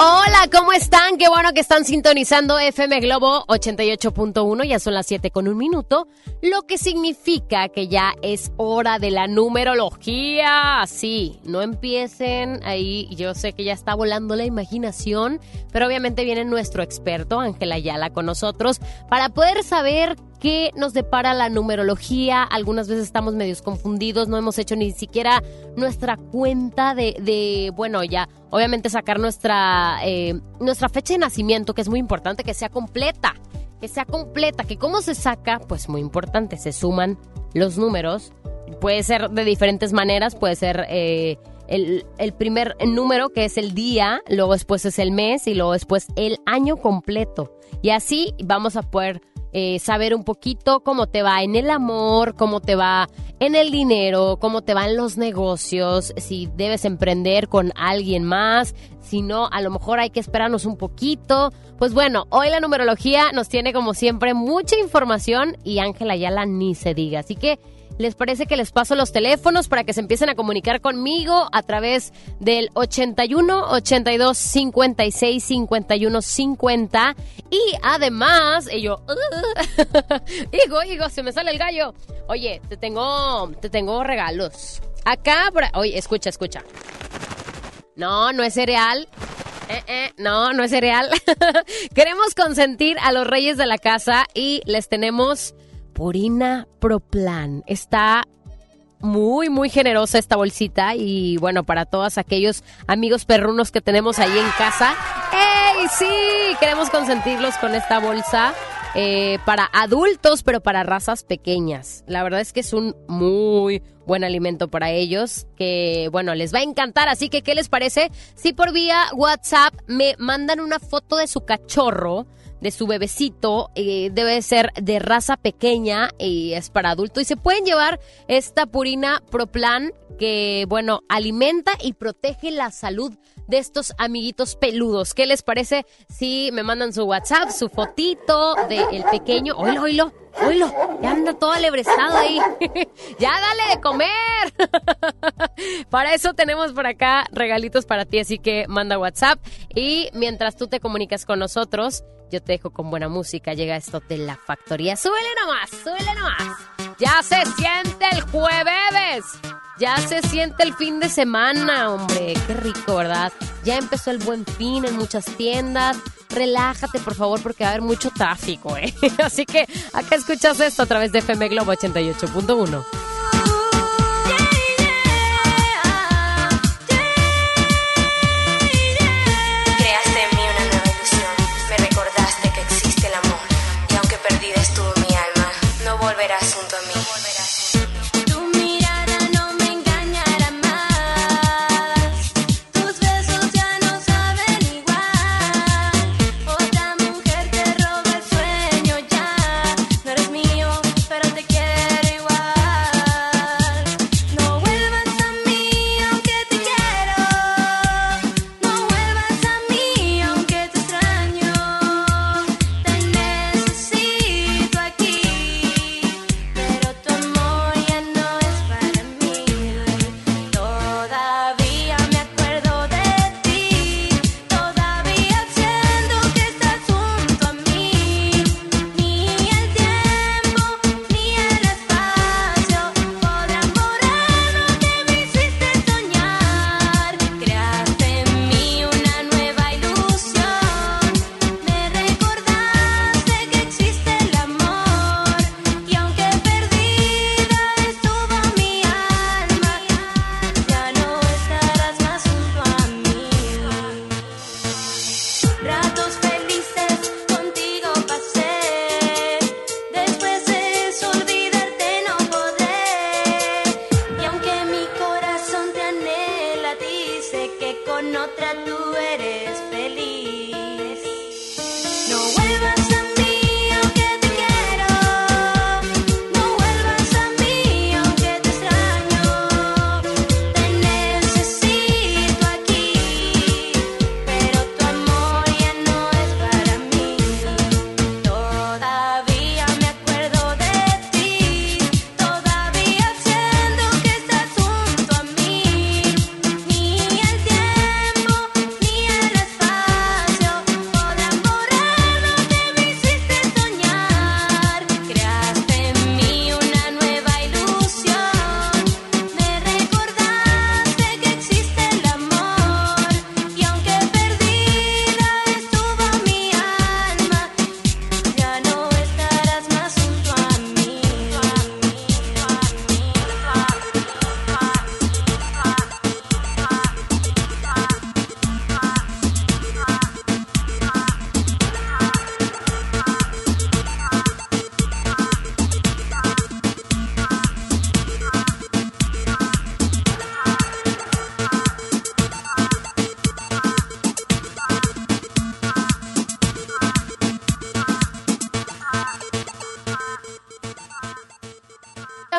Hola, ¿cómo están? Qué bueno que están sintonizando FM Globo 88.1, ya son las 7 con un minuto, lo que significa que ya es hora de la numerología. Sí, no empiecen ahí, yo sé que ya está volando la imaginación, pero obviamente viene nuestro experto, Ángela Ayala, con nosotros para poder saber qué nos depara la numerología. Algunas veces estamos medios confundidos, no hemos hecho ni siquiera nuestra cuenta de, de bueno, ya, obviamente sacar nuestra, eh, nuestra fecha de nacimiento, que es muy importante, que sea completa, que sea completa, que cómo se saca, pues muy importante, se suman los números. Puede ser de diferentes maneras, puede ser... Eh, el, el, primer número que es el día, luego después es el mes y luego después el año completo. Y así vamos a poder eh, saber un poquito cómo te va en el amor, cómo te va en el dinero, cómo te va en los negocios, si debes emprender con alguien más, si no, a lo mejor hay que esperarnos un poquito. Pues bueno, hoy la numerología nos tiene como siempre mucha información y Ángela la ni se diga. Así que ¿Les parece que les paso los teléfonos para que se empiecen a comunicar conmigo a través del 81 82 56 51 50? Y además, y yo, hijo, hijo, se me sale el gallo. Oye, te tengo, te tengo regalos. Acá, oye, escucha, escucha. No, no es cereal. Eh, eh, no, no es cereal. Queremos consentir a los reyes de la casa y les tenemos Purina Proplan. Está muy, muy generosa esta bolsita y bueno, para todos aquellos amigos perrunos que tenemos ahí en casa. ¡Ey, sí! Queremos consentirlos con esta bolsa eh, para adultos, pero para razas pequeñas. La verdad es que es un muy buen alimento para ellos, que bueno, les va a encantar. Así que, ¿qué les parece? Si por vía WhatsApp me mandan una foto de su cachorro, de su bebecito eh, debe ser de raza pequeña y es para adulto y se pueden llevar esta Purina Proplan que bueno alimenta y protege la salud de estos amiguitos peludos. ¿Qué les parece si me mandan su WhatsApp, su fotito del pequeño? Oilo, oilo, oilo, ya anda todo alebrestado ahí. ya dale de comer. para eso tenemos por acá regalitos para ti, así que manda WhatsApp y mientras tú te comunicas con nosotros, yo te dejo con buena música. Llega esto de la factoría. Súbele nomás, súbele nomás. Ya se siente el jueves. Ya se siente el fin de semana, hombre. Qué rico, ¿verdad? Ya empezó el buen fin en muchas tiendas. Relájate, por favor, porque va a haber mucho tráfico, ¿eh? Así que acá escuchas esto a través de FM Globo 88.1.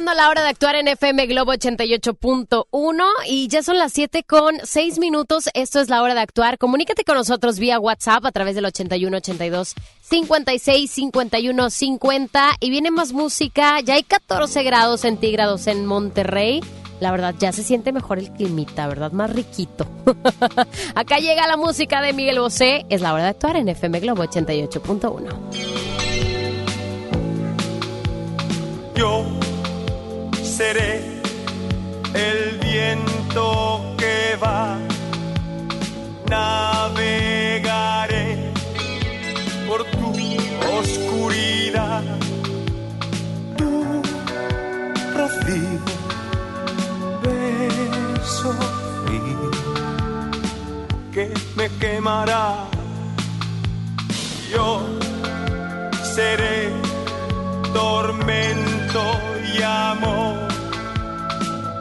escuchando la hora de actuar en FM Globo 88.1 y ya son las 7 con 6 minutos. Esto es la hora de actuar. Comunícate con nosotros vía WhatsApp a través del 8182 56 51 50 y viene más música. Ya hay 14 grados centígrados en Monterrey. La verdad, ya se siente mejor el climita, ¿verdad? Más riquito. Acá llega la música de Miguel Bosé. Es la hora de actuar en FM Globo 88.1. Yo seré el viento que va, navegaré por tu oscuridad, tu rocío, beso frío que me quemará. Yo seré tormento amor.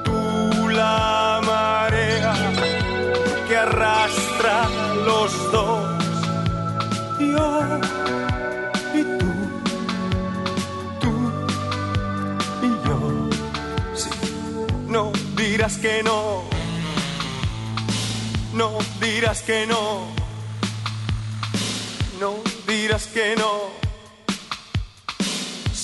Tú la marea que arrastra los dos. Yo y tú, tú y yo. Sí, no dirás que no. No dirás que no. No dirás que no.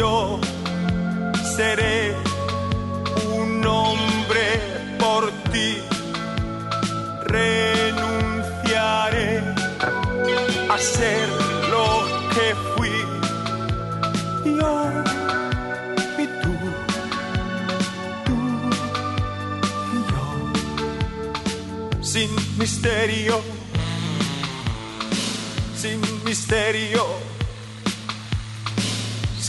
yo seré un hombre por ti. Renunciaré a ser lo que fui. Yo y tú, tú y yo, sin misterio, sin misterio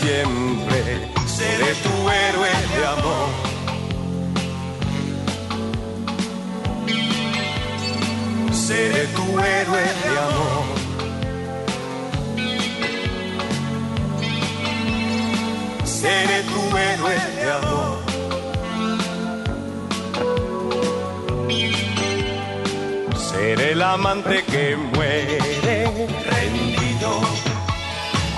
siempre seré tu héroe de amor. Seré tu héroe de amor. Seré tu héroe de amor. Seré el amante que muere rendido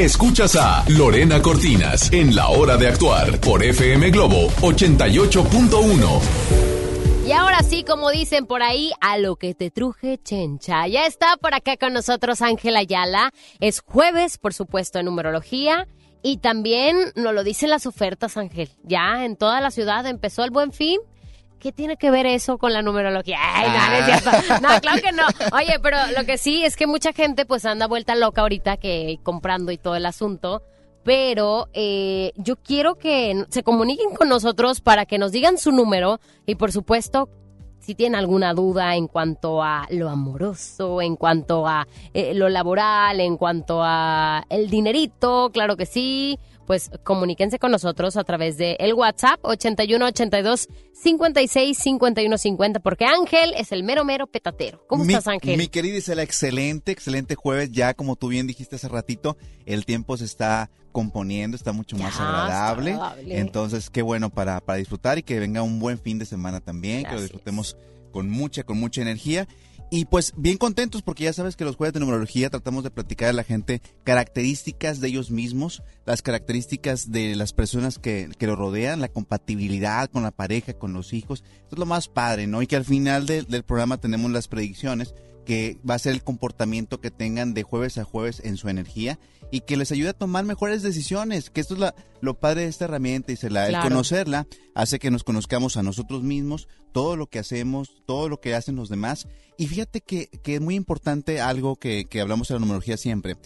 Escuchas a Lorena Cortinas en La Hora de Actuar por FM Globo 88.1. Y ahora sí, como dicen por ahí, a lo que te truje, chencha. Ya está por acá con nosotros Ángela Ayala. Es jueves, por supuesto, en numerología. Y también nos lo dicen las ofertas, Ángel. Ya en toda la ciudad empezó el buen fin. ¿Qué tiene que ver eso con la numerología? Ay, no, no es cierto. No, claro que no. Oye, pero lo que sí es que mucha gente pues anda vuelta loca ahorita que comprando y todo el asunto pero eh, yo quiero que se comuniquen con nosotros para que nos digan su número y por supuesto si tienen alguna duda en cuanto a lo amoroso, en cuanto a eh, lo laboral, en cuanto a el dinerito, claro que sí, pues comuníquense con nosotros a través de el WhatsApp 81 82 56 51 50 porque Ángel es el mero mero petatero. ¿Cómo estás Ángel? Mi querida Isela, excelente, excelente jueves. Ya como tú bien dijiste hace ratito, el tiempo se está componiendo, está mucho más agradable. Entonces, qué bueno para, para disfrutar y que venga un buen fin de semana también, que lo disfrutemos con mucha, con mucha energía. Y pues bien contentos porque ya sabes que los jueves de numerología tratamos de platicar a la gente características de ellos mismos, las características de las personas que, que lo rodean, la compatibilidad con la pareja, con los hijos. Esto es lo más padre, ¿no? Y que al final del programa tenemos las predicciones que va a ser el comportamiento que tengan de jueves a jueves en su energía y que les ayude a tomar mejores decisiones, que esto es la, lo padre de esta herramienta y se la, el conocerla hace que nos conozcamos a nosotros mismos, todo lo que hacemos, todo lo que hacen los demás. Y fíjate que, que es muy importante algo que, que hablamos en la numerología siempre.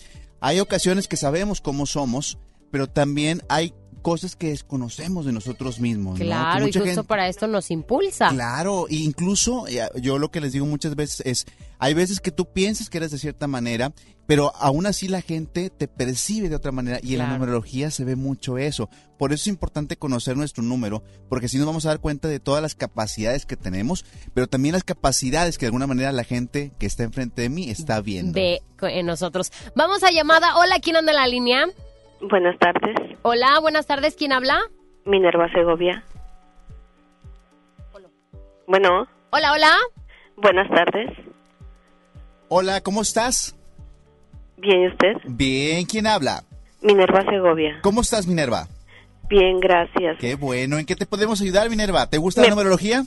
Hay ocasiones que sabemos cómo somos, pero también hay cosas que desconocemos de nosotros mismos. Claro, y justo para esto nos impulsa. Claro, e incluso eh, yo lo que les digo muchas veces es, hay veces que tú piensas que eres de cierta manera, pero aún así la gente te percibe de otra manera y en la numerología se ve mucho eso. Por eso es importante conocer nuestro número, porque así nos vamos a dar cuenta de todas las capacidades que tenemos, pero también las capacidades que de alguna manera la gente que está enfrente de mí está viendo. Ve en nosotros. Vamos a llamada. Hola, ¿quién anda en la línea? Buenas tardes. Hola, buenas tardes. ¿Quién habla? Minerva Segovia. Bueno. Hola, hola. Buenas tardes. Hola, ¿cómo estás? Bien, ¿y usted? Bien, ¿quién habla? Minerva Segovia. ¿Cómo estás, Minerva? Bien, gracias. Qué bueno. ¿En qué te podemos ayudar, Minerva? ¿Te gusta la numerología?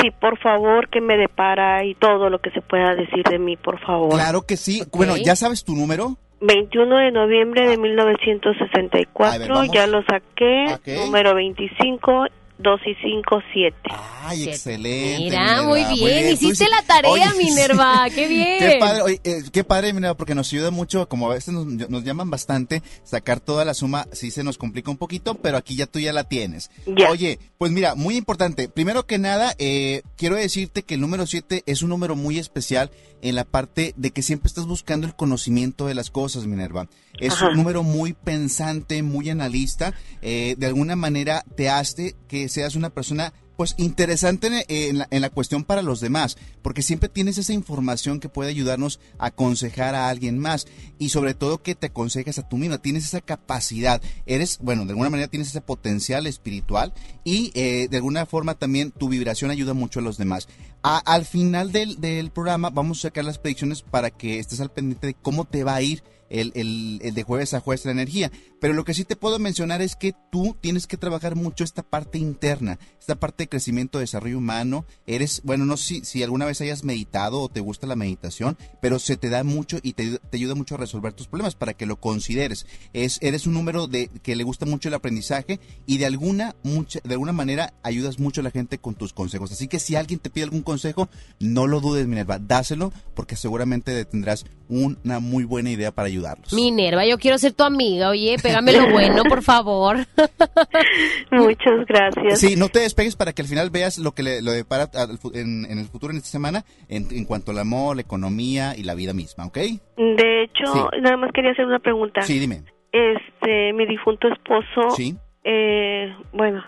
Sí, por favor, que me depara y todo lo que se pueda decir de mí, por favor. Claro que sí. Bueno, ¿ya sabes tu número? 21 de noviembre de 1964, ya lo saqué, número 25 2 y 5, 7. Ay, excelente. Mira, muy bien. Hiciste la tarea, Minerva. Qué bien. Qué padre, eh, qué padre, Minerva, porque nos ayuda mucho, como a veces nos, llaman bastante, sacar toda la suma sí se nos complica un poquito, pero aquí ya tú ya la tienes. Oye, pues mira, muy importante. Primero que nada, eh, quiero decirte que el número 7 es un número muy especial en la parte de que siempre estás buscando el conocimiento de las cosas, Minerva. Es un número muy pensante, muy analista. Eh, de alguna manera te hace que seas una persona pues interesante en la, en la, cuestión para los demás, porque siempre tienes esa información que puede ayudarnos a aconsejar a alguien más y sobre todo que te aconsejas a tú misma, tienes esa capacidad, eres, bueno, de alguna manera tienes ese potencial espiritual y eh, de alguna forma también tu vibración ayuda mucho a los demás. al final del, del programa vamos a sacar las predicciones para que estés al pendiente de cómo te va a ir el, el, de jueves a jueves la energía. Pero lo que sí te puedo mencionar es que tú tienes que trabajar mucho esta parte interna, esta parte de crecimiento, desarrollo humano. Eres, bueno, no sé si, si alguna vez hayas meditado o te gusta la meditación, pero se te da mucho y te, te ayuda mucho a resolver tus problemas para que lo consideres. Es, eres un número de que le gusta mucho el aprendizaje y de alguna, mucha, de alguna manera ayudas mucho a la gente con tus consejos. Así que si alguien te pide algún consejo, no lo dudes, Minerva, dáselo porque seguramente tendrás una muy buena idea para ayudar Minerva, yo quiero ser tu amiga, oye, pégame lo bueno, por favor. Muchas gracias. Sí, no te despegues para que al final veas lo que le, lo depara en, el futuro, en esta semana, en, cuanto al amor, la economía y la vida misma, ¿ok? De hecho, nada más quería hacer una pregunta. Sí, dime. Este, mi difunto esposo, sí. eh, bueno,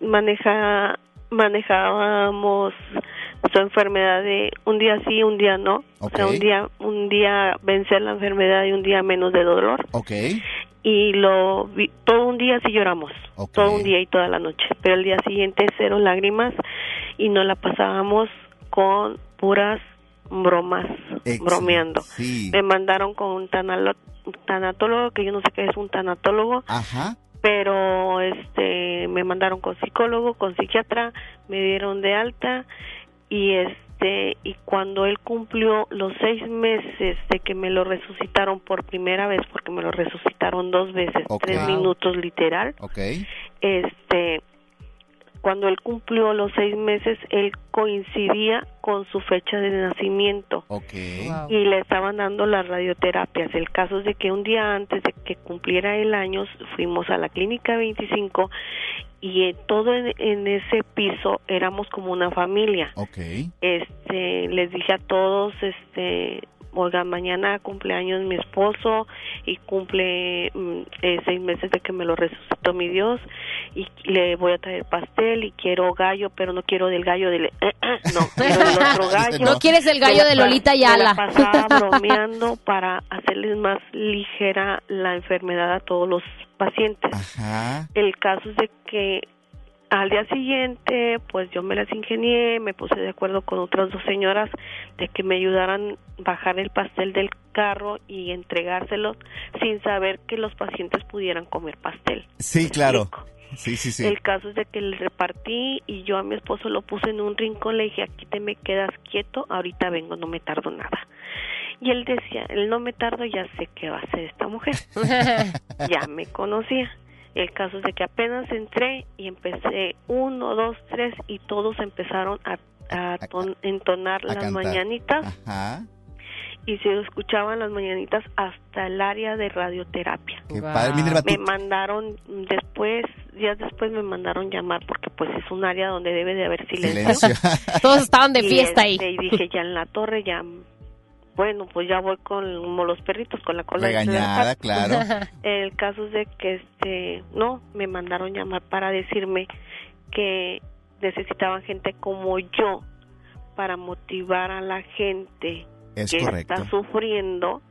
maneja, manejábamos su enfermedad de un día sí, un día no. O sea, un día, un día vencer la enfermedad y un día menos de dolor. Okay. Y lo todo un día sí lloramos, todo un día y toda la noche. Pero el día siguiente cero lágrimas y nos la pasábamos con puras bromas, bromeando. Me mandaron con un tanatólogo, que yo no sé qué es un tanatólogo. Ajá pero este me mandaron con psicólogo, con psiquiatra, me dieron de alta y este y cuando él cumplió los seis meses de que me lo resucitaron por primera vez porque me lo resucitaron dos veces tres minutos literal okay. este cuando él cumplió los seis meses, él coincidía con su fecha de nacimiento. Y le estaban dando las radioterapias. El caso es de que un día antes de que cumpliera el año, fuimos a la clínica 25 y todo en, ese piso éramos como una familia. Este, les dije a todos, este, oiga, mañana cumpleaños mi esposo y cumple mm, eh, seis meses de que me lo resucitó mi Dios y le voy a traer pastel y quiero gallo, pero no quiero del gallo del... no, quiero del otro gallo. No quieres el gallo de Lolita Yala. Me la pasaba bromeando para hacerles más ligera la enfermedad a todos los pacientes. El caso es de que al día siguiente, pues yo me las ingenié, me puse de acuerdo con otras dos señoras de que me ayudaran a bajar el pastel del carro y entregárselo sin saber que los pacientes pudieran comer pastel. Sí, claro. Sí, sí, sí. El caso es de que le repartí y yo a mi esposo lo puse en un rincón, le dije, aquí te me quedas quieto, ahorita vengo, no me tardo nada. Y él decía, él no me tardo, ya sé qué va a hacer esta mujer. ya me conocía. El caso es de que apenas entré y empecé uno, dos, tres y todos empezaron a, entonar las mañanitas. Y se escuchaban las mañanitas hasta el área de radioterapia. me mandaron después, días después me mandaron llamar porque pues es un área donde debe de haber silencio. todos estaban de fiesta ahí. Este, y dije, ya en la torre ya bueno, pues ya voy con como los perritos con la cola regañada, claro. El caso es de que este, no, me mandaron llamar para decirme que necesitaban gente como yo para motivar a la gente que está sufriendo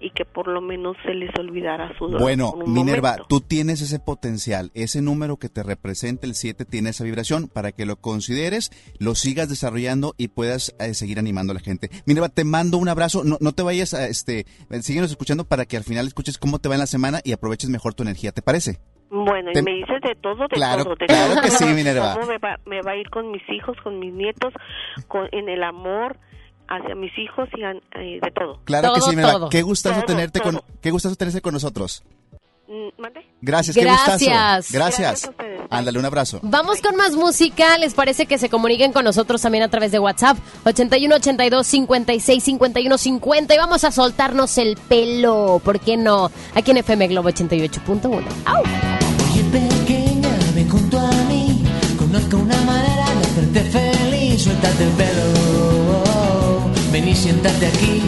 y que por lo menos se les olvidara su dolor. Bueno, Minerva, tú tienes ese potencial, ese número que te representa el 7 tiene esa vibración para que lo consideres, lo sigas desarrollando y puedas eh, seguir animando a la gente. Minerva, te mando un abrazo, no, no te vayas a este, síguenos escuchando para que al final escuches cómo te va en la semana y aproveches mejor tu energía, ¿te parece? Bueno, y me dices de todo, de claro, todo. De claro que sí, Minerva. me va, me va, a ir con mis hijos, con mis nietos, con, en el amor, hacia mis hijos y eh, de todo. Claro que sí, Mela. Qué gustazo tenerte con qué gustazo tenerse con nosotros. Mm, ¿Mande? Gracias, qué gustazo. Gracias. Ándale, un abrazo. Vamos con más música. ¿Les parece que se comuniquen con nosotros también a través de WhatsApp? 81 82 56 51 50 y vamos a soltarnos el pelo. ¿Por qué no? Aquí en FM Globo 88.1. ¡Au! Oye, pequeña, ven junto a mí. Conozco una manera de hacerte feliz. Suéltate el pelo ven y siéntate aquí.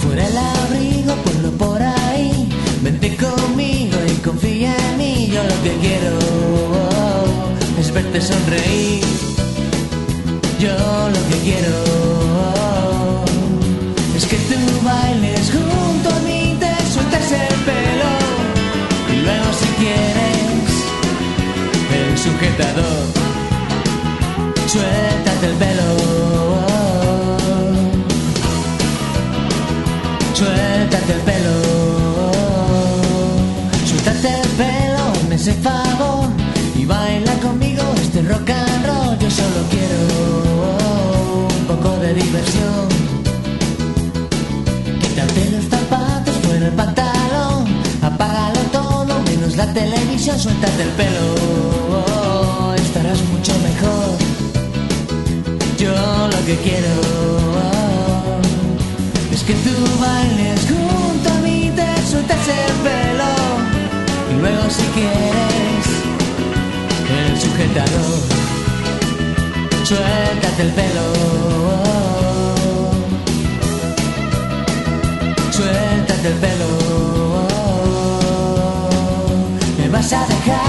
Fuera el abrigo, ponlo por ahí. Vente conmigo y confía en mí. Yo lo que quiero es verte sonreír. Yo lo que quiero es que tú bailes junto a mí, te sueltes el pelo. Y luego si quieres el sujetador, suéltate el pelo. Suéltate el pelo, suéltate el pelo, me hace favor y baila conmigo este rock and roll. Yo solo quiero un poco de diversión. Quítate los zapatos, fuera el pantalón, apágalo todo, menos la televisión, suéltate el pelo, estarás mucho mejor. Yo lo que quiero que tú bailes junto a mí, te sueltes el pelo y luego si quieres el sujetador, suéltate el pelo, suéltate el pelo, me vas a dejar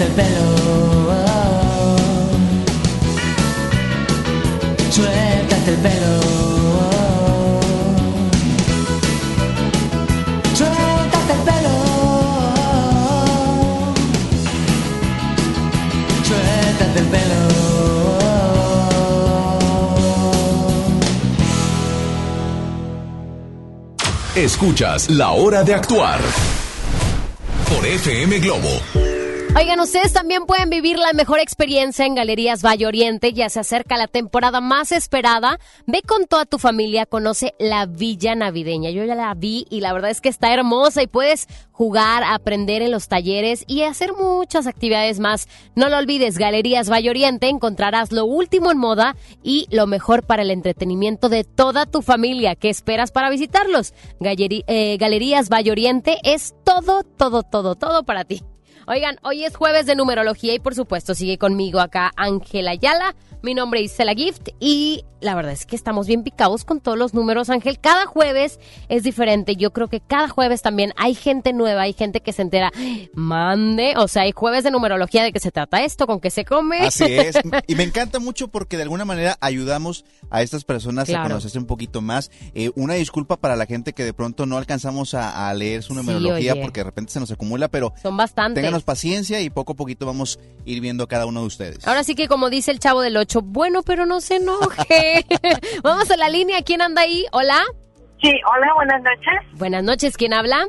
El pelo. Suéltate el pelo. Suéltate el pelo. Suéltate el pelo. Escuchas La Hora de Actuar por FM Globo. Oigan, ustedes también pueden vivir la mejor experiencia en Galerías Valle Oriente. Ya se acerca la temporada más esperada. Ve con toda tu familia, conoce la Villa Navideña. Yo ya la vi y la verdad es que está hermosa y puedes jugar, aprender en los talleres y hacer muchas actividades más. No lo olvides, Galerías Valle Oriente encontrarás lo último en moda y lo mejor para el entretenimiento de toda tu familia. ¿Qué esperas para visitarlos? Eh, Galerías Valle Oriente es todo, todo, todo, todo para ti. Oigan, hoy es jueves de numerología y por supuesto sigue conmigo acá Ángela Ayala. Mi nombre es Isela Gift y la verdad es que estamos bien picados con todos los números, Ángel. Cada jueves es diferente. Yo creo que cada jueves también hay gente nueva, hay gente que se entera. Mande, o sea, hay jueves de numerología de qué se trata esto, con qué se come. Así es. Y me encanta mucho porque de alguna manera ayudamos a estas personas a conocerse un poquito más. Eh, una disculpa para la gente que de pronto no alcanzamos a, leer su numerología porque de repente se nos acumula, pero son bastantes. Ténganos paciencia y poco a poquito vamos a ir viendo a cada uno de ustedes. Ahora sí que como dice el chavo del 8, bueno, pero no se enoje. Vamos a la línea. ¿Quién anda ahí? Hola. Sí, hola, buenas noches. Buenas noches. ¿Quién habla?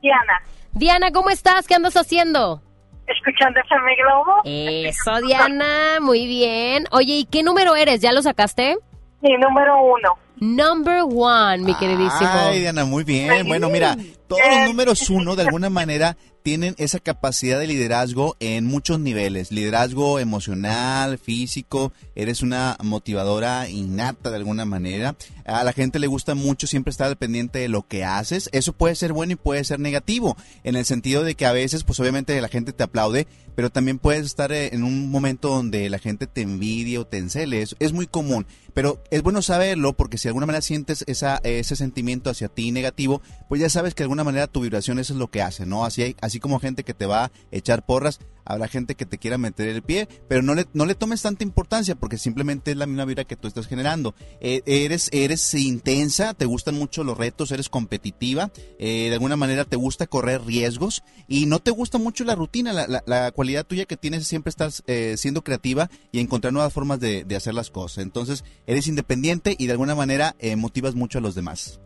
Diana. Diana, ¿cómo estás? ¿Qué andas haciendo? Escuchando FM Globo. Eso, Diana. Muy bien. Oye, ¿y qué número eres? ¿Ya lo sacaste? Sí, número uno. Number one, mi queridísimo. Ay, Diana, muy bien. Bueno, mira, todos los números uno de alguna manera tienen esa capacidad de liderazgo en muchos niveles, liderazgo emocional, físico, eres una motivadora innata de alguna manera. A la gente le gusta mucho siempre estar pendiente de lo que haces. Eso puede ser bueno y puede ser negativo, en el sentido de que a veces, pues obviamente la gente te aplaude, pero también puedes estar eh, en un momento donde la gente te envidia o te encele. Es, muy común, pero es bueno saberlo porque si de alguna manera sientes esa, ese sentimiento hacia ti negativo, pues ya sabes que de alguna manera tu vibración eso es lo que hace, ¿no? Así, así como gente que te va a echar porras, habrá gente que te quiera meter el pie, pero no le, no le tomes tanta importancia porque simplemente es la misma vibra que tú estás generando. Eh, eres, eres intensa, te gustan mucho los retos, eres competitiva, eh, de alguna manera te gusta correr riesgos y no te gusta mucho la rutina, la, la, cualidad tuya que tienes siempre estás eh, siendo creativa y encontrar nuevas formas de, de, hacer las cosas. Entonces, eres independiente y de alguna manera motivas mucho a los demás.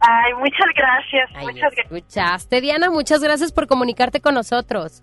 Ay, muchas gracias. muchas gracias. Escuchaste, Diana, muchas gracias por comunicarte con nosotros.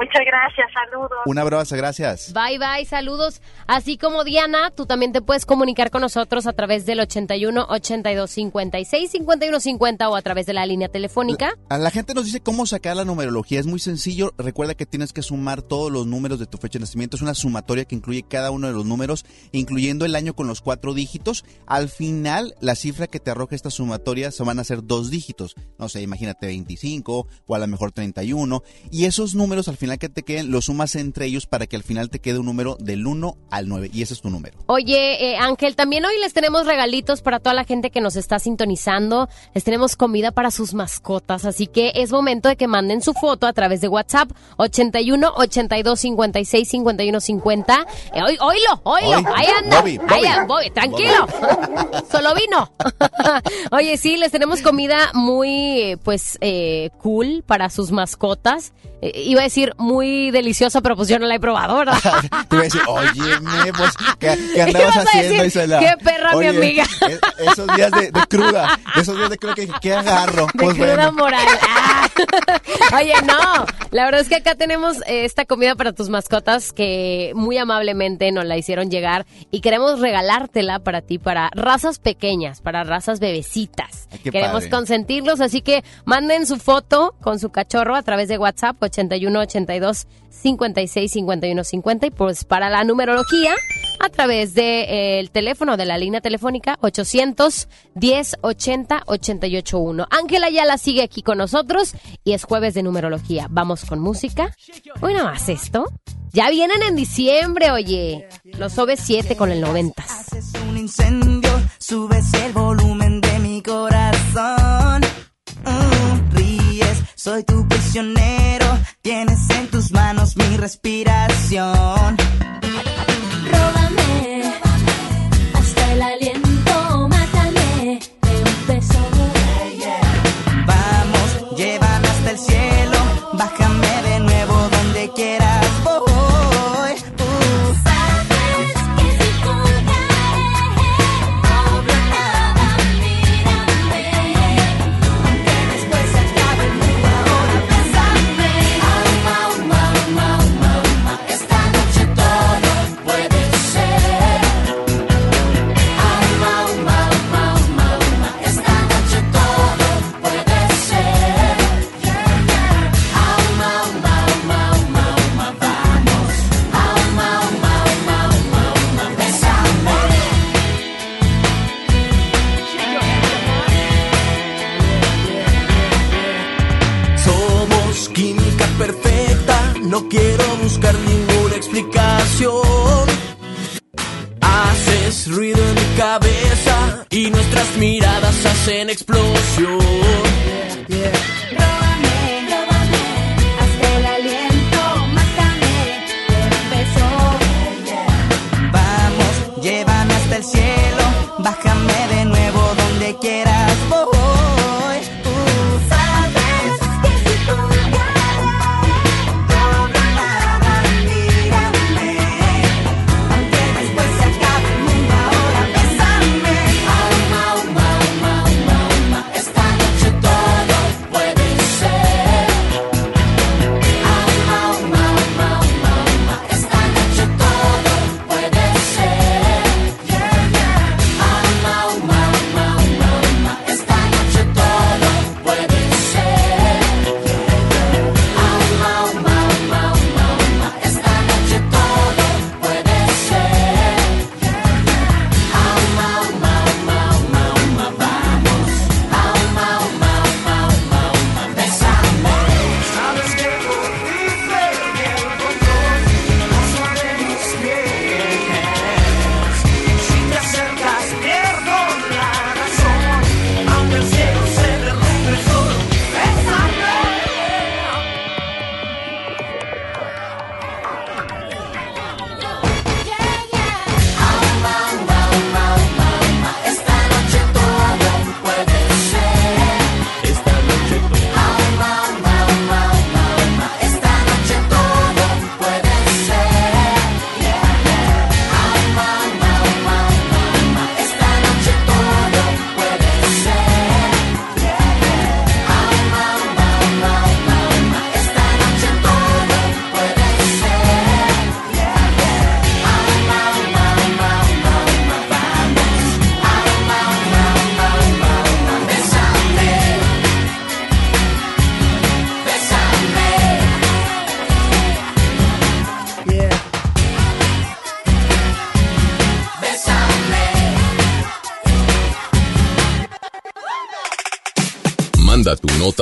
Muchas gracias, saludos. Un abrazo, gracias. Bye, bye, saludos. Así como Diana, tú también te puedes comunicar con nosotros a través del 81 82 56 51 50 o a través de la línea telefónica. La, la gente nos dice cómo sacar la numerología. Es muy sencillo. Recuerda que tienes que sumar todos los números de tu fecha de nacimiento. Es una sumatoria que incluye cada uno de los números, incluyendo el año con los cuatro dígitos. Al final, la cifra que te arroja esta sumatoria se van a ser dos dígitos. No sé, imagínate 25 o a lo mejor 31. Y esos números al final que te queden, lo sumas entre ellos para que al final te quede un número del 1 al 9. Y ese es tu número. Oye, eh, Ángel, también hoy les tenemos regalitos para toda la gente que nos está sintonizando. Les tenemos comida para sus mascotas. Así que es momento de que manden su foto a través de WhatsApp 81 82 56 51 50. Eh, hoy, oílo, oílo. ahí anda. Bobby, tranquilo. Solo vino. Oye, sí, les tenemos comida muy, pues, eh, cool para sus mascotas. Eh, iba a decir muy deliciosa, pero pues yo no la he probado, ¿verdad? Te iba a decir, oye, pues, ¿qué, andabas haciendo, Isela? Qué perra, mi amiga. esos días de, cruda, esos días de cruda que ¿qué agarro? De pues cruda moral. Ah. Oye, no, la verdad es que acá tenemos eh, esta comida para tus mascotas que muy amablemente nos la hicieron llegar y queremos regalártela para ti, para razas pequeñas, para razas bebecitas. Queremos consentirlos, así que manden su foto con su cachorro a través de WhatsApp 81 82 56 51 50 y pues para la numerología a través del de, eh, teléfono de la línea telefónica 810 80 881. Ángela ya la sigue aquí con nosotros y es jueves de numerología. Vamos con música. Hoy nada más esto. Ya vienen en diciembre, oye. Los OV 7 con el 90. Haces un incendio, subes el volumen de mi corazón. Soy tu prisionero. Tienes en tus manos mi respiración. Miradas hacen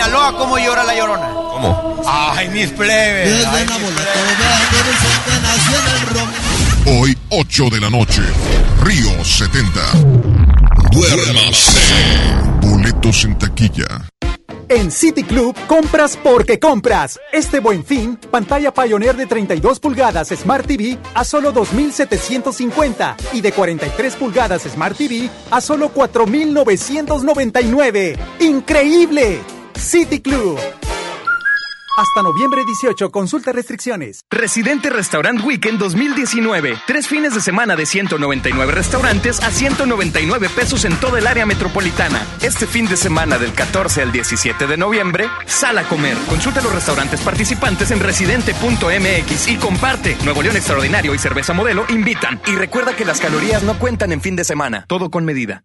Sinaloa, ¿cómo llora la llorona? ¿Cómo? Ay, mis plebes. Ay, mis Hoy, 8 de la noche. Río 70. Duérmase. Boletos en taquilla. En City Club compras porque compras. Este buen fin, pantalla Pioneer de 32 pulgadas Smart TV a solo 2.750 y de 43 pulgadas Smart TV a solo 4.999. ¡Increíble! City Club. Hasta noviembre 18, consulta restricciones. Residente Restaurant Weekend 2019. Tres fines de semana de 199 restaurantes a 199 pesos en toda el área metropolitana. Este fin de semana del 14 al 17 de noviembre, sal a comer. Consulta los restaurantes participantes en residente.mx y comparte. Nuevo León Extraordinario y Cerveza Modelo invitan. Y recuerda que las calorías no cuentan en fin de semana. Todo con medida.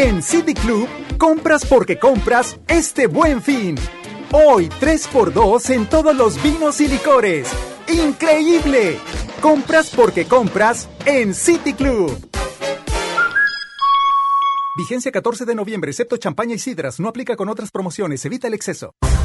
En City Club, compras porque compras este buen fin. Hoy 3x2 en todos los vinos y licores. ¡Increíble! Compras porque compras en City Club. Vigencia 14 de noviembre, excepto champaña y sidras. No aplica con otras promociones. Evita el exceso.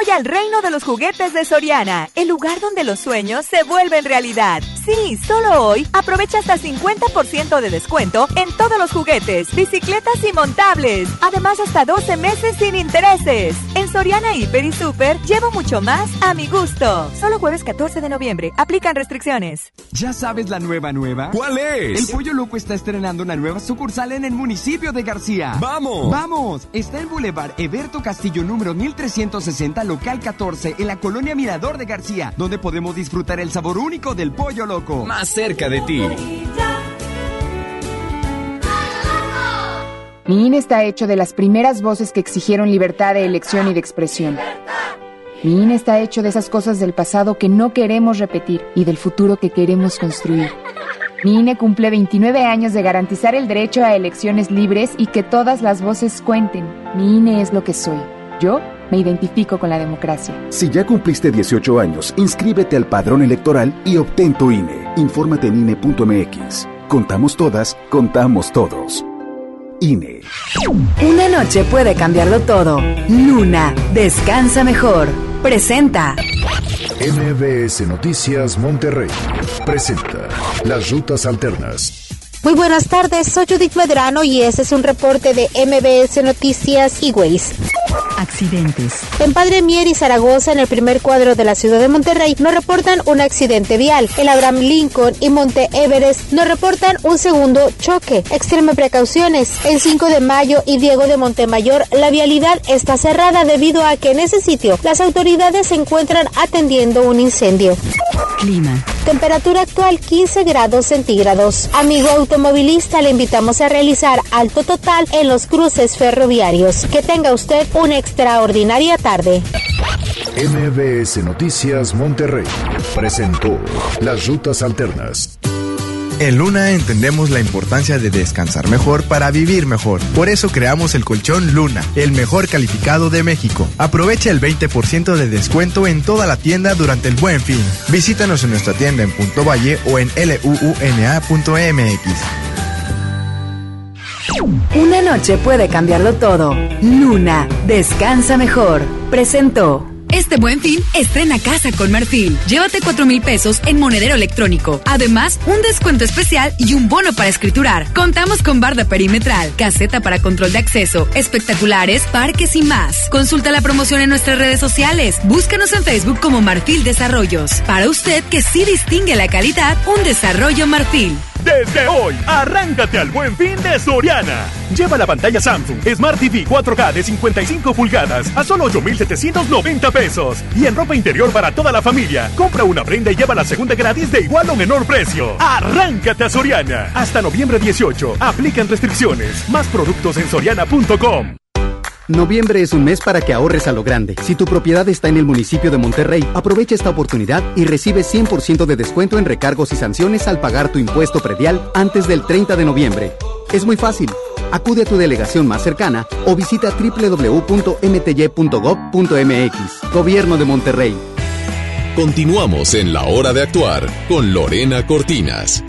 hoy al reino de los juguetes de Soriana, el lugar donde los sueños se vuelven realidad. Sí, solo hoy aprovecha hasta 50% de descuento en todos los juguetes, bicicletas y montables. Además, hasta 12 meses sin intereses. En Soriana Hiper y Super llevo mucho más a mi gusto. Solo jueves 14 de noviembre. Aplican restricciones. ¿Ya sabes la nueva nueva? ¿Cuál es? El Pollo Loco está estrenando una nueva sucursal en el municipio de García. ¡Vamos! ¡Vamos! Está en Boulevard Eberto Castillo número 1360, local 14, en la colonia Mirador de García, donde podemos disfrutar el sabor único del Pollo Loco. Más cerca de ti. Mi INE está hecho de las primeras voces que exigieron libertad de elección y de expresión. Mi INE está hecho de esas cosas del pasado que no queremos repetir y del futuro que queremos construir. Mi INE cumple 29 años de garantizar el derecho a elecciones libres y que todas las voces cuenten. Mi INE es lo que soy. Yo me identifico con la democracia. Si ya cumpliste 18 años, inscríbete al padrón electoral y obtén tu INE. Infórmate en INE.mx. Contamos todas, contamos todos. INE. Una noche puede cambiarlo todo. Luna, descansa mejor. Presenta. MBS Noticias Monterrey presenta Las Rutas Alternas. Muy buenas tardes, soy Judith Medrano y este es un reporte de MBS Noticias y Waze. Accidentes. En Padre Mier y Zaragoza, en el primer cuadro de la ciudad de Monterrey, nos reportan un accidente vial. En Abraham Lincoln y Monte Everest nos reportan un segundo choque. Extreme precauciones. En 5 de mayo y Diego de Montemayor, la vialidad está cerrada debido a que en ese sitio las autoridades se encuentran atendiendo un incendio. Clima. Temperatura actual 15 grados centígrados. Amigo automovilista, le invitamos a realizar alto total en los cruces ferroviarios. Que tenga usted una extraordinaria tarde. MBS Noticias Monterrey presentó Las Rutas Alternas. En Luna entendemos la importancia de descansar mejor para vivir mejor. Por eso creamos el colchón Luna, el mejor calificado de México. Aprovecha el 20% de descuento en toda la tienda durante el buen fin. Visítanos en nuestra tienda en Punto Valle o en luuna.mx. Una noche puede cambiarlo todo. Luna, descansa mejor. Presentó. Este buen fin, estrena casa con Marfil. Llévate 4 mil pesos en monedero electrónico. Además, un descuento especial y un bono para escriturar. Contamos con barda perimetral, caseta para control de acceso, espectaculares, parques y más. Consulta la promoción en nuestras redes sociales. Búscanos en Facebook como Marfil Desarrollos. Para usted que sí distingue la calidad, un desarrollo Marfil. Desde hoy, arráncate al buen fin de Soriana. Lleva la pantalla Samsung Smart TV 4K de 55 pulgadas a solo 8,790 pesos. Y en ropa interior para toda la familia, compra una prenda y lleva la segunda gratis de igual o menor precio. Arráncate a Soriana. Hasta noviembre 18, aplican restricciones. Más productos en soriana.com. Noviembre es un mes para que ahorres a lo grande. Si tu propiedad está en el municipio de Monterrey, aprovecha esta oportunidad y recibe 100% de descuento en recargos y sanciones al pagar tu impuesto predial antes del 30 de noviembre. Es muy fácil. Acude a tu delegación más cercana o visita www.mty.gov.mx. Gobierno de Monterrey. Continuamos en la hora de actuar con Lorena Cortinas.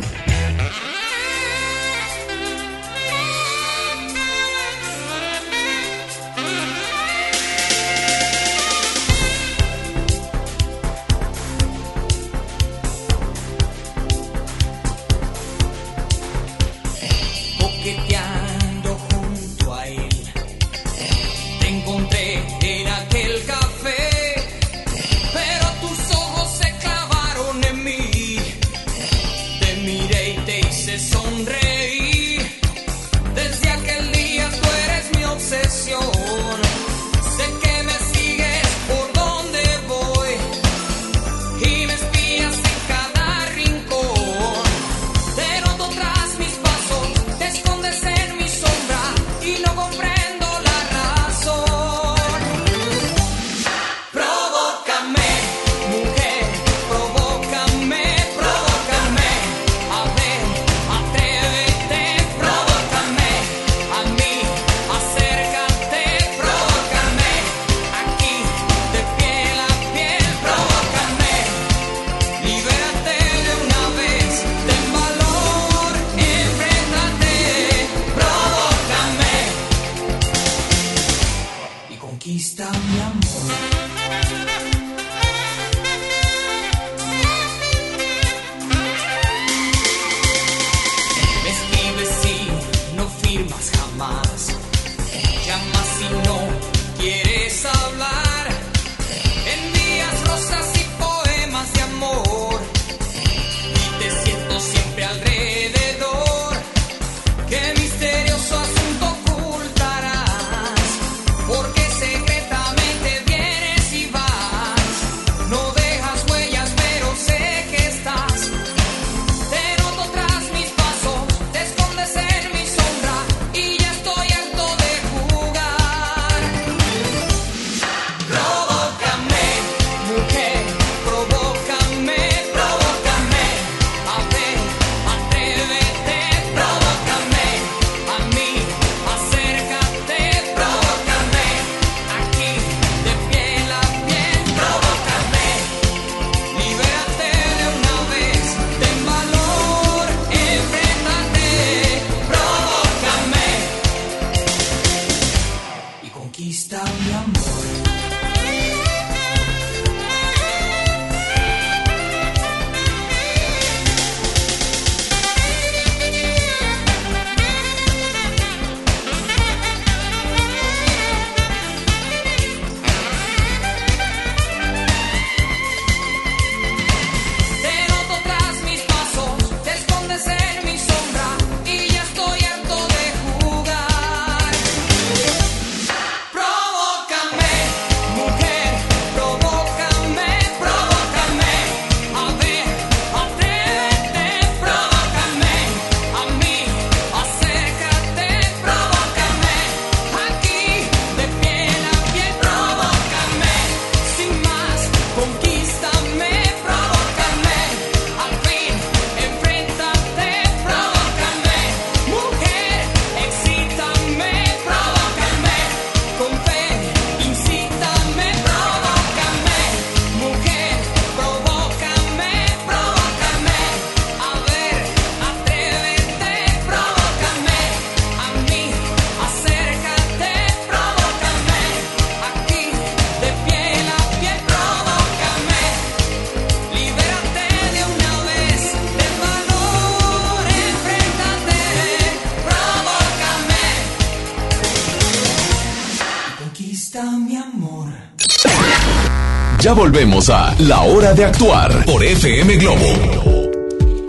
Ya volvemos a La Hora de Actuar por FM Globo.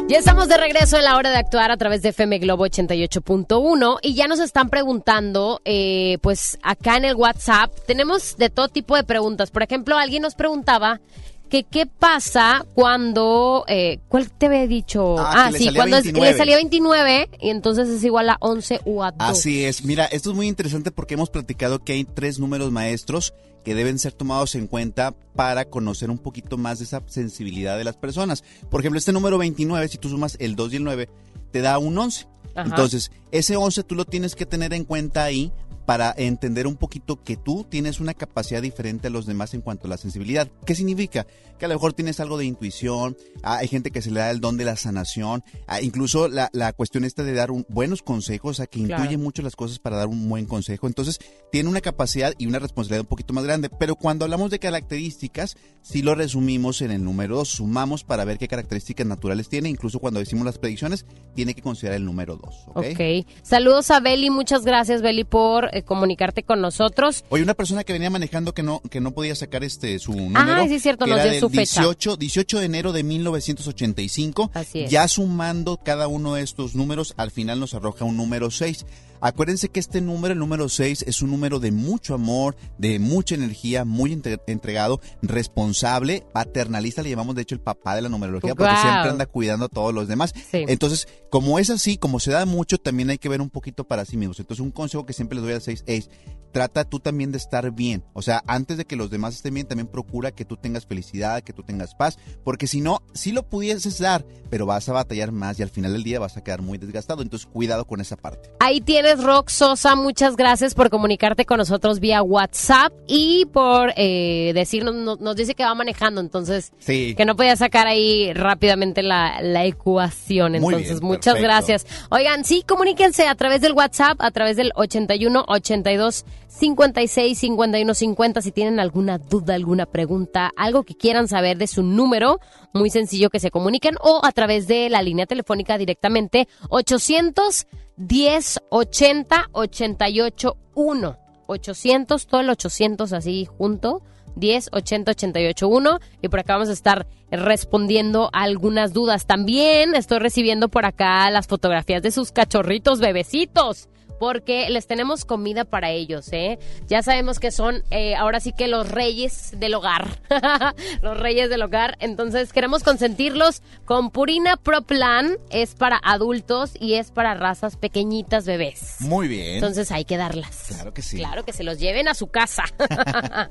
Ya estamos de regreso en la hora de actuar a través de FM Globo 88.1 y ya nos están preguntando, eh, pues acá en el WhatsApp tenemos de todo tipo de preguntas. Por ejemplo, alguien nos preguntaba que qué pasa cuando, eh, ¿cuál te había dicho? Ah, le sí, cuando es- 29. le salía 29 y entonces es igual a 11 u a 2. Así es. Mira, esto es muy interesante porque hemos platicado que hay tres números maestros que deben ser tomados en cuenta para conocer un poquito más de esa sensibilidad de las personas. Por ejemplo, este número 29, si tú sumas el 2 y el 9, te da un 11. Ajá. Entonces, ese 11 tú lo tienes que tener en cuenta ahí para entender un poquito que tú tienes una capacidad diferente a los demás en cuanto a la sensibilidad. ¿Qué significa? Que a lo mejor tienes algo de intuición, ah, hay gente que se le da el don de la sanación, ah, incluso la, la cuestión esta de dar un- buenos consejos, a que Claro. intuye mucho las cosas para dar un buen consejo. Entonces, tiene una capacidad y una responsabilidad un poquito más grande. Pero cuando hablamos de características, sí lo resumimos en el número 2, sumamos para ver qué características naturales tiene. Incluso cuando decimos las predicciones, tiene que considerar el número 2. ¿ok? ok. Saludos a Beli, muchas gracias Beli por eh, comunicarte con nosotros. Oye, una persona que venía manejando que no que no podía sacar este su número. Ah, sí, es cierto, nos dio su fecha. 18, 18 de enero de 1985. Así es. Ya sumando cada uno de estos números, al final nos arroja un número 6. Acuérdense que este número, el número 6, es un número de mucho amor, de mucha energía, muy entre- entregado, responsable, paternalista, le llamamos de hecho el papá de la numerología, porque siempre anda cuidando a todos los demás. Sí. Entonces, como es así, como se da mucho, también hay que ver un poquito para sí mismos. Entonces, un consejo que siempre les doy al 6 es, trata tú también de estar bien. O sea, antes de que los demás estén bien, también procura que tú tengas felicidad, que tú tengas paz, porque si no, sí lo pudieses dar, pero vas a batallar más y al final del día vas a quedar muy desgastado. Entonces, cuidado con esa parte. Ahí tienes, Rox Sosa. Muchas gracias por comunicarte con nosotros vía WhatsApp y por eh, decirnos, no- nos dice que va manejando, entonces Sí. que no podía sacar ahí rápidamente la, la ecuación. Entonces, bien, muchas perfecto. gracias. Oigan, sí, comuníquense a través del WhatsApp, a través del 81 82 56 51 50 si tienen alguna duda, alguna pregunta, algo que quieran saber de su número, muy sencillo que se comuniquen o a través de la línea telefónica directamente 800 10 80 88 1 800 todo el 800 así junto. 10 80 88 1 y por acá vamos a estar respondiendo a algunas dudas. También estoy recibiendo por acá las fotografías de sus cachorritos bebecitos porque les tenemos comida para ellos, ¿eh? Ya sabemos que son eh, ahora sí que los reyes del hogar, los reyes del hogar, entonces queremos consentirlos con Purina Pro Plan, es para adultos y es para razas pequeñitas bebés. Muy bien. Entonces hay que darlas. Claro que sí. Claro, que se los lleven a su casa.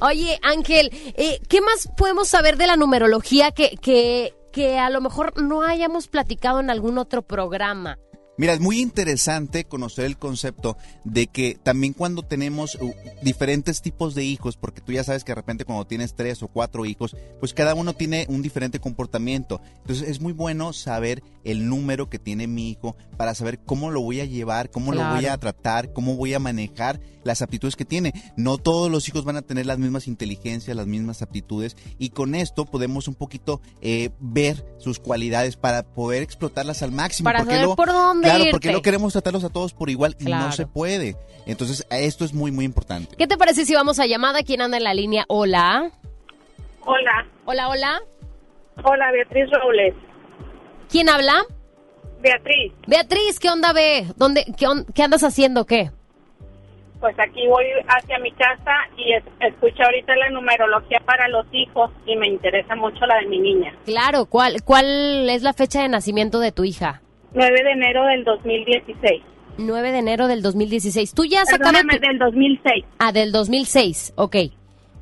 Oye, Ángel, eh, ¿qué más podemos saber de la numerología que, que, que a lo mejor no hayamos platicado en algún otro programa? Mira, es muy interesante conocer el concepto de que también cuando tenemos uh, diferentes tipos de hijos, porque tú ya sabes que de repente cuando tienes tres o cuatro hijos, pues cada uno tiene un diferente comportamiento. Entonces es muy bueno saber el número que tiene mi hijo para saber cómo lo voy a llevar, cómo lo voy a tratar, cómo voy a manejar las aptitudes que tiene. No todos los hijos van a tener las mismas inteligencias, las mismas aptitudes y con esto podemos un poquito eh, ver sus cualidades para poder explotarlas al máximo. Para saber por dónde Claro, irte. porque no queremos tratarlos a todos por igual y Claro. no se puede. Entonces, esto es muy, muy importante. ¿Qué te parece si vamos a llamada? ¿Quién anda en la línea? Hola. Hola. Hola, hola. Hola, Beatriz Robles. ¿Quién habla? Beatriz, Beatriz, ¿qué onda, ve? ¿Dónde, qué, on- ¿Qué andas haciendo? ¿Qué? pues aquí voy hacia mi casa y es- escucho ahorita la numerología para los hijos y me interesa mucho la de mi niña. Claro, ¿cuál, ¿cuál es la fecha de nacimiento de tu hija? 9 de enero del 2016. 9 de enero del 2016. ¿Tú ya has sacado tu- del 2006. Ah, del 2006, ok.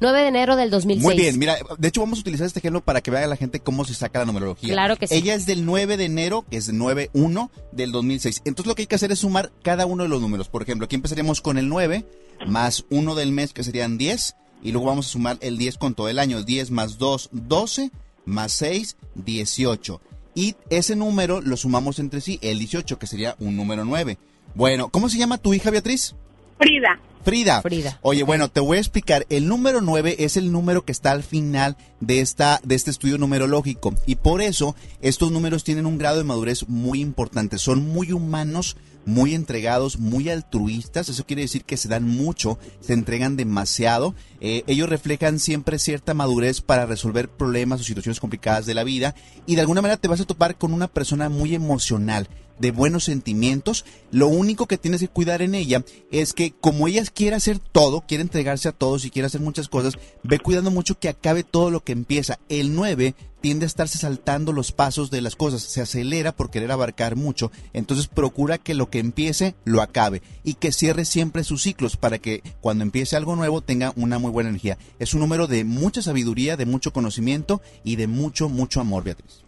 9 de enero del 2006. Muy bien, mira, de hecho vamos a utilizar este ejemplo para que vea la gente cómo se saca la numerología. Claro que sí. Ella es del 9 de enero, que es 9-1 del 2006. Entonces lo que hay que hacer es sumar cada uno de los números. Por ejemplo, aquí empezaríamos con el 9, más 1 del mes, que serían 10, y luego vamos a sumar el 10 con todo el año. 10 más 2, 12, más 6, 18. Y ese número lo sumamos entre sí, el 18, que sería un número 9. Bueno, ¿cómo se llama tu hija, Beatriz? Frida. Frida. Frida. Oye, bueno, te voy a explicar. El número 9 es el número que está al final de, esta, de este estudio numerológico. Y por eso estos números tienen un grado de madurez muy importante. Son muy humanos muy entregados, muy altruistas. Eso quiere decir que se dan mucho, se entregan demasiado. Eh, ellos reflejan siempre cierta madurez para resolver problemas o situaciones complicadas de la vida y de alguna manera te vas a topar con una persona muy emocional de buenos sentimientos. Lo único que tienes que cuidar en ella es que como ella quiere hacer todo, quiere entregarse a todos y quiere hacer muchas cosas, ve cuidando mucho que acabe todo lo que empieza. El 9 tiende a estarse saltando los pasos de las cosas, se acelera por querer abarcar mucho, entonces procura que lo que empiece lo acabe y que cierre siempre sus ciclos para que cuando empiece algo nuevo tenga una muy buena energía. Es un número de mucha sabiduría, de mucho conocimiento y de mucho, mucho amor, Beatriz.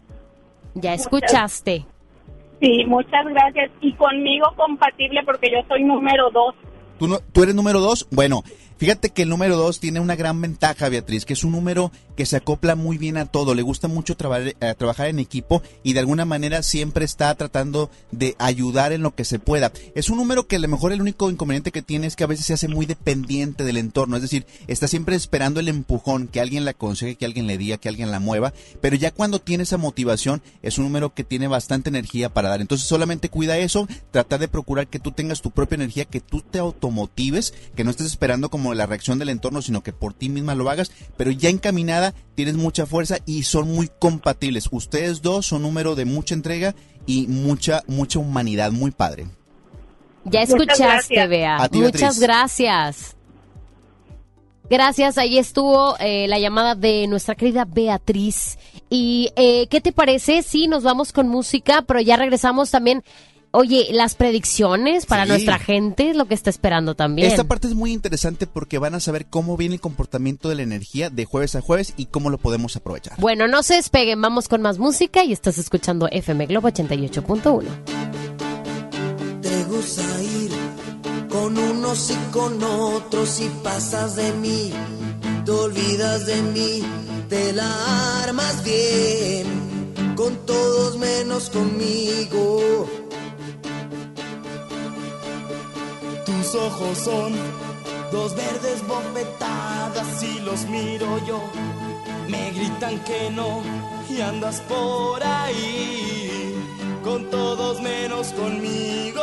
Ya escuchaste. Sí, muchas gracias. Y conmigo compatible porque yo soy número dos. ¿Tú, no- ¿Tú eres número dos? Bueno, fíjate que el número dos tiene una gran ventaja, Beatriz, que es un número que se acopla muy bien a todo, le gusta mucho eh, trabajar en equipo y de alguna manera siempre está tratando de ayudar en lo que se pueda. Es un número que a lo mejor el único inconveniente que tiene es que a veces se hace muy dependiente del entorno, es decir, está siempre esperando el empujón, que alguien la aconseje, que alguien le diga, que alguien la mueva, pero ya cuando tiene esa motivación es un número que tiene bastante energía para dar. Entonces solamente cuida eso, trata de procurar que tú tengas tu propia energía, que tú te automotives, que no estés esperando como la reacción del entorno, sino que por ti misma lo hagas, pero ya encaminada tienes mucha fuerza y son muy compatibles. Ustedes dos son número de mucha entrega y mucha mucha humanidad, muy padre. Ya Muchas escuchaste, gracias. Bea. Ti, Muchas gracias. Gracias, ahí estuvo eh, la llamada de nuestra querida Beatriz. ¿Y eh, qué te parece si nos vamos con música, pero ya regresamos también? Oye, las predicciones para Sí. nuestra gente es lo que está esperando también. Esta parte es muy interesante porque van a saber cómo viene el comportamiento de la energía de jueves a jueves y cómo lo podemos aprovechar. Bueno, no se despeguen, vamos con más música y estás escuchando FM Globo 88.1. Te gusta ir con unos y con otros y pasas de mí, te olvidas de mí, te la armas bien, con todos menos conmigo. Tus ojos son dos verdes bofetadas y los miro yo. Me gritan que no y andas por ahí con todos menos conmigo.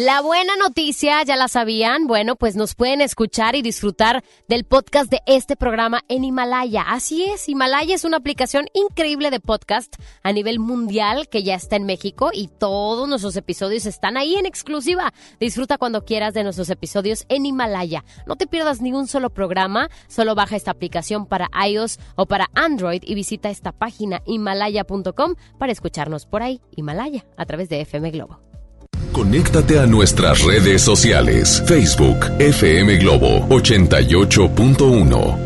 La buena noticia, ya la sabían, bueno, pues nos pueden escuchar y disfrutar del podcast de este programa en Himalaya. Así es, Himalaya es una aplicación increíble de podcast a nivel mundial que ya está en México y todos nuestros episodios están ahí en exclusiva. Disfruta cuando quieras de nuestros episodios en Himalaya. No te pierdas ni un solo programa, solo baja esta aplicación para iOS o para Android y visita esta página himalaya.com para escucharnos por ahí, Himalaya, a través de FM Globo. Conéctate a nuestras redes sociales. Facebook FM Globo 88.1.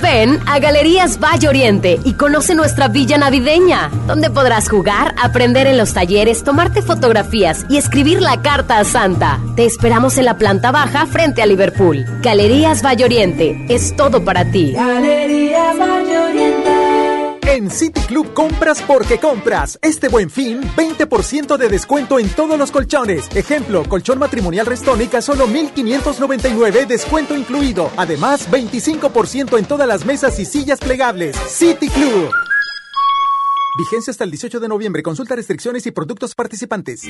Ven a Galerías Valle Oriente y conoce nuestra villa navideña, donde podrás jugar, aprender en los talleres, tomarte fotografías y escribir la carta a Santa. Te esperamos en la planta baja frente a Liverpool. Galerías Valle Oriente es todo para ti. Galerías Valle Oriente. En City Club compras porque compras. Este buen fin, 20% de descuento en todos los colchones. Ejemplo, colchón matrimonial Restónica solo 1599, descuento incluido. Además, 25% en todas las mesas y sillas plegables. City Club. Vigencia hasta el 18 de noviembre. Consulta restricciones y productos participantes.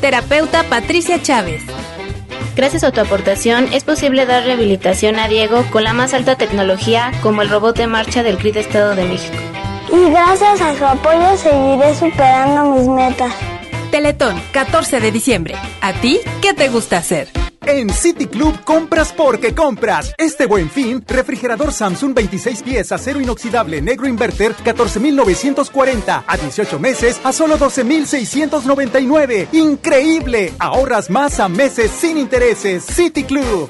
Terapeuta Patricia Chávez. Gracias a tu aportación es posible dar rehabilitación a Diego con la más alta tecnología como el robot de marcha del CRID Estado de México. Y gracias a su apoyo seguiré superando mis metas. Teletón, 14 de diciembre. ¿A ti qué te gusta hacer? En City Club compras porque compras. Este buen fin, refrigerador Samsung 26 pies acero inoxidable negro inverter 14,940 a 18 meses a solo 12,699. Increíble. Ahorras más a meses sin intereses. City Club.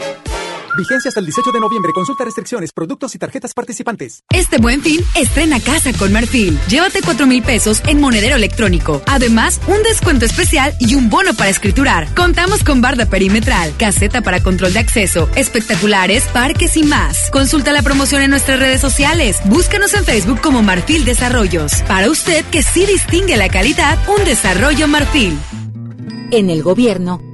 Vigencia hasta el 18 de noviembre. Consulta restricciones, productos y tarjetas participantes. Este buen fin, estrena casa con Marfil. Llévate 4 mil pesos en monedero electrónico. Además, un descuento especial y un bono para escriturar. Contamos con barda perimetral, caseta para control de acceso, espectaculares, parques y más. Consulta la promoción en nuestras redes sociales. Búscanos en Facebook como Marfil Desarrollos. Para usted que sí distingue la calidad, un desarrollo Marfil. En el gobierno,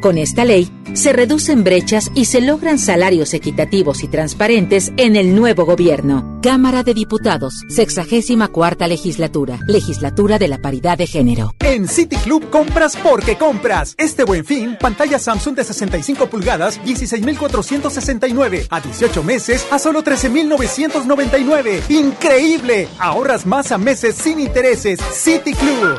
Con esta ley, se reducen brechas y se logran salarios equitativos y transparentes en el nuevo gobierno. Cámara de Diputados, 64 legislatura, legislatura de la paridad de género. En City Club compras porque compras. Este buen fin, pantalla Samsung de 65 pulgadas, 16,469 a 18 meses a solo 13,999. ¡Increíble! Ahorras más a meses sin intereses. City Club.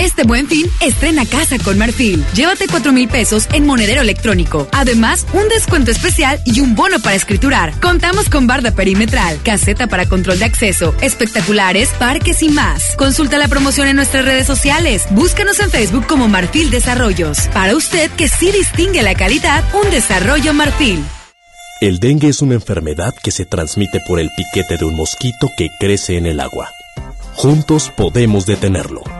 Este buen fin, estrena casa con Marfil. Llévate 4 mil pesos en monedero electrónico. Además, un descuento especial y un bono para escriturar. Contamos con barda perimetral, caseta para control de acceso, espectaculares, parques y más. Consulta la promoción en nuestras redes sociales. Búscanos en Facebook como Marfil Desarrollos. Para usted que sí distingue la calidad, un desarrollo Marfil. El dengue es una enfermedad que se transmite por el piquete de un mosquito que crece en el agua. Juntos podemos detenerlo.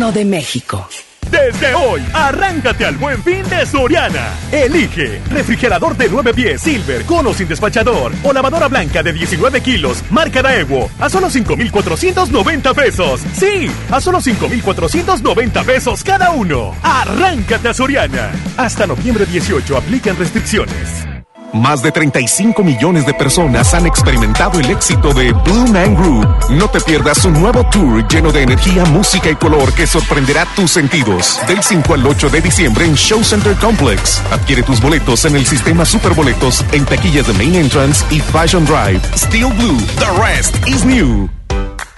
de México. Desde hoy, arráncate al buen fin de Soriana. Elige refrigerador de 9 pies Silver con o sin despachador o lavadora blanca de 19 kilos, marca Daewoo, a solo 5,490 pesos. Sí, a solo 5,490 pesos cada uno. Arráncate a Soriana. Hasta noviembre 18 aplican restricciones. Más de 35 millones de personas han experimentado el éxito de Blue Man Group. No te pierdas un nuevo tour lleno de energía, música y color que sorprenderá tus sentidos. Del 5 al 8 de diciembre en Show Center Complex. Adquiere tus boletos en el sistema Superboletos en taquillas de Main Entrance y Fashion Drive. Steel Blue, the rest is new.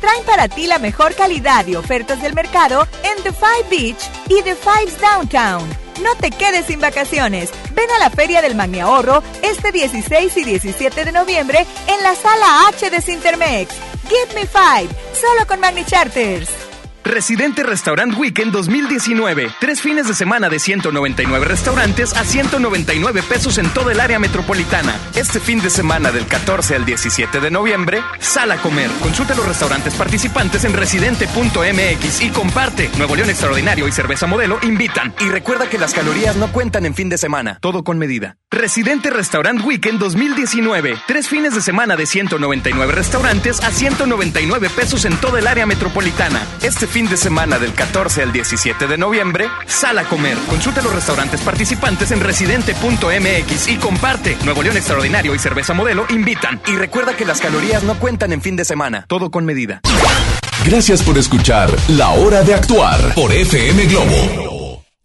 traen para ti la mejor calidad y ofertas del mercado en The Five Beach y The Fives Downtown. No te quedes sin vacaciones. Ven a la Feria del Magni Ahorro este 16 y 17 de noviembre en la Sala H de Cintermex. Give me five, solo con Magni Charters. Residente Restaurant Weekend 2019. Tres fines de semana de 199 restaurantes a 199 pesos en todo el área metropolitana. Este fin de semana del 14 al 17 de noviembre, sal a comer. Consulta los restaurantes participantes en residente.mx y comparte. Nuevo León Extraordinario y Cerveza Modelo invitan. Y recuerda que las calorías no cuentan en fin de semana. Todo con medida. Residente Restaurant Weekend 2019. Tres fines de semana de 199 restaurantes a 199 pesos en todo el área metropolitana. Este fin de semana del 14 al 17 de noviembre, sal a comer. Consulta los restaurantes participantes en residente.mx y comparte. Nuevo León Extraordinario y Cerveza Modelo invitan. Y recuerda que las calorías no cuentan en fin de semana. Todo con medida. Gracias por escuchar La Hora de Actuar por FM Globo.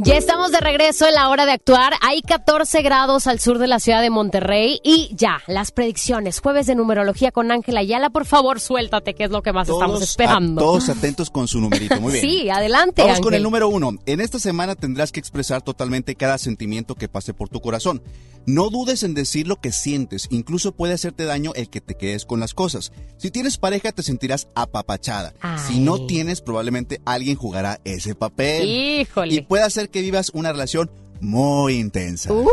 Ya estamos de regreso en la hora de actuar. Hay 14 grados al sur de la ciudad de Monterrey y ya, las predicciones. Jueves de numerología con Ángela Ayala. Por favor, suéltate, que es lo que más estamos esperando. a- todos atentos con su numerito. Muy bien. Sí, adelante. Vamos con el número uno. En esta semana tendrás que expresar totalmente cada sentimiento que pase por tu corazón. No dudes en decir lo que sientes, incluso puede hacerte daño el que te quedes con las cosas. Si tienes pareja te sentirás apapachada. Si no tienes, probablemente alguien jugará ese papel. Híjole. Y puede hacer que vivas una relación muy intensa. Uh,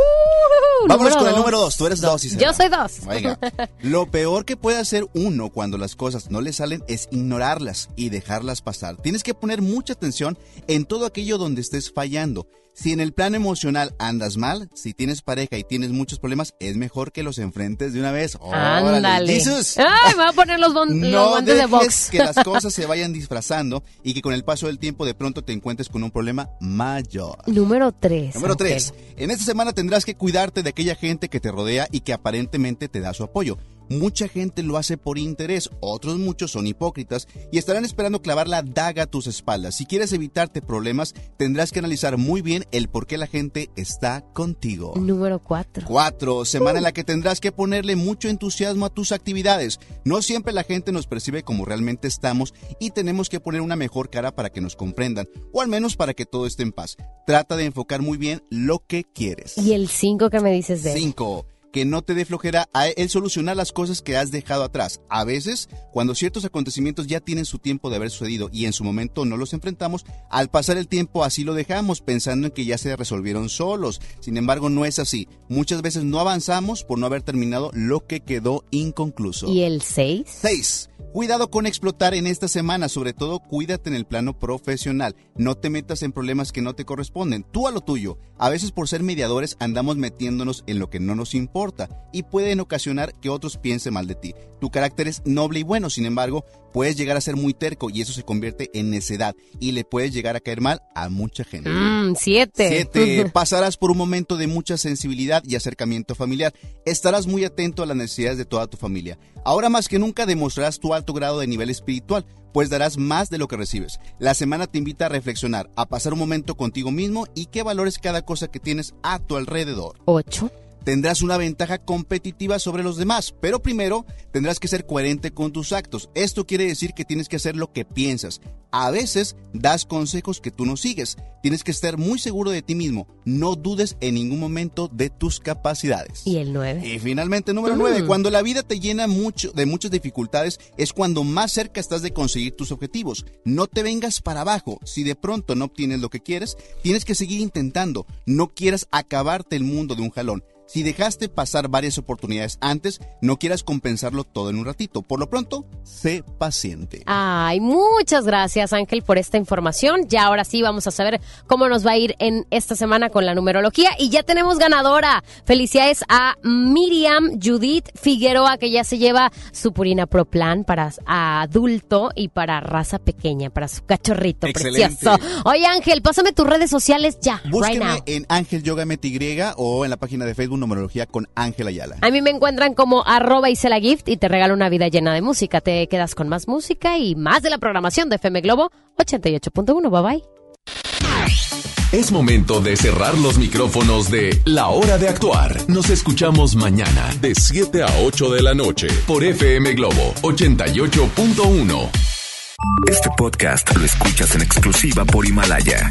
Vámonos con el número dos. Tú eres dos, Isabel. Yo soy dos. Oiga, lo peor que puede hacer uno cuando las cosas no le salen es ignorarlas y dejarlas pasar. Tienes que poner mucha atención en todo aquello donde estés fallando. Si en el plano emocional andas mal, si tienes pareja y tienes muchos problemas, es mejor que los enfrentes de una vez. ¡Órale, Ándale. Jesus! Ay, me voy a poner los, bon- los No guantes de dejes box. que las cosas se vayan disfrazando y que con el paso del tiempo de pronto te encuentres con un problema mayor. Número 3. Número 3. En esta semana tendrás que cuidarte de aquella gente que te rodea y que aparentemente te da su apoyo. Mucha gente lo hace por interés, otros muchos son hipócritas y estarán esperando clavar la daga a tus espaldas. Si quieres evitarte problemas, tendrás que analizar muy bien el por qué la gente está contigo. Número 4. 4. Semana en la que tendrás que ponerle mucho entusiasmo a tus actividades. No siempre la gente nos percibe como realmente estamos y tenemos que poner una mejor cara para que nos comprendan, o al menos para que todo esté en paz. Trata de enfocar muy bien lo que quieres. ¿Y el 5 que me dices de él? 5. Que no te dé flojera a el solucionar las cosas que has dejado atrás. A veces, cuando ciertos acontecimientos ya tienen su tiempo de haber sucedido y en su momento no los enfrentamos, al pasar el tiempo así lo dejamos pensando en que ya se resolvieron solos. Sin embargo, no es así. Muchas veces no avanzamos por no haber terminado lo que quedó inconcluso. ¿Y el 6? 6. Cuidado con explotar en esta semana, sobre todo cuídate en el plano profesional. No te metas en problemas que no te corresponden, tú a lo tuyo. A veces por ser mediadores andamos metiéndonos en lo que no nos importa y pueden ocasionar que otros piensen mal de ti. Tu carácter es noble y bueno, sin embargo, puedes llegar a ser muy terco y eso se convierte en necedad y le puedes llegar a caer mal a mucha gente. Mmm, 7. Siete, pasarás por un momento de mucha sensibilidad y acercamiento familiar. Estarás muy atento a las necesidades de toda tu familia. Ahora más que nunca demostrarás tu alto grado de nivel espiritual, pues darás más de lo que recibes. La semana te invita a reflexionar, a pasar un momento contigo mismo y que valores cada cosa que tienes a tu alrededor. 8. Tendrás una ventaja competitiva sobre los demás, pero primero tendrás que ser coherente con tus actos. Esto quiere decir que tienes que hacer lo que piensas. A veces das consejos que tú no sigues. Tienes que estar muy seguro de ti mismo. No dudes en ningún momento de tus capacidades. Y el 9. Y finalmente, número 9. Cuando la vida te llena mucho de muchas dificultades, es cuando más cerca estás de conseguir tus objetivos. No te vengas para abajo. Si de pronto no obtienes lo que quieres, tienes que seguir intentando. No quieras acabarte el mundo de un jalón. Si dejaste pasar varias oportunidades antes, no quieras compensarlo todo en un ratito. Por lo pronto, sé paciente. Ay, muchas gracias Ángel por esta información. Ya ahora sí vamos a saber cómo nos va a ir en esta semana con la numerología. Y ya tenemos ganadora. Felicidades a Miriam Judith Figueroa, que ya se lleva su Purina Pro Plan para adulto y para raza pequeña, para su cachorrito Excelente. precioso. Oye Ángel, pásame tus redes sociales ya. right Búsqueme now. en Ángel Yoga MTY o en la página de Facebook Numerología con Ángel Ayala. A mí me encuentran como arroba Isela Gift y te regalo una vida llena de música. Te quedas con más música y más de la programación de FM Globo 88.1. Bye bye. Es momento de cerrar los micrófonos de La Hora de Actuar. Nos escuchamos mañana de 7 a 8 de la noche por FM Globo 88.1. Este podcast lo escuchas en exclusiva por Himalaya.